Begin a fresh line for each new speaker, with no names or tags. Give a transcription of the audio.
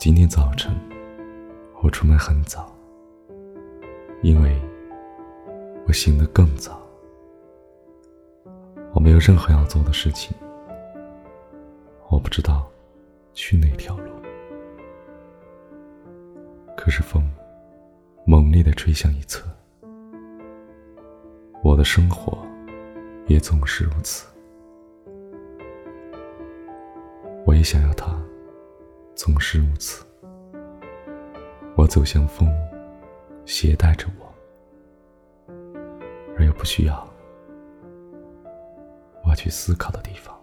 今天早晨，我出门很早，因为我醒得更早。我没有任何要做的事情，我不知道去哪条路。可是风猛烈的吹向一侧，我的生活也总是如此。我也想要它。总是如此，我走向风，携带着我，而又不需要我去思考的地方。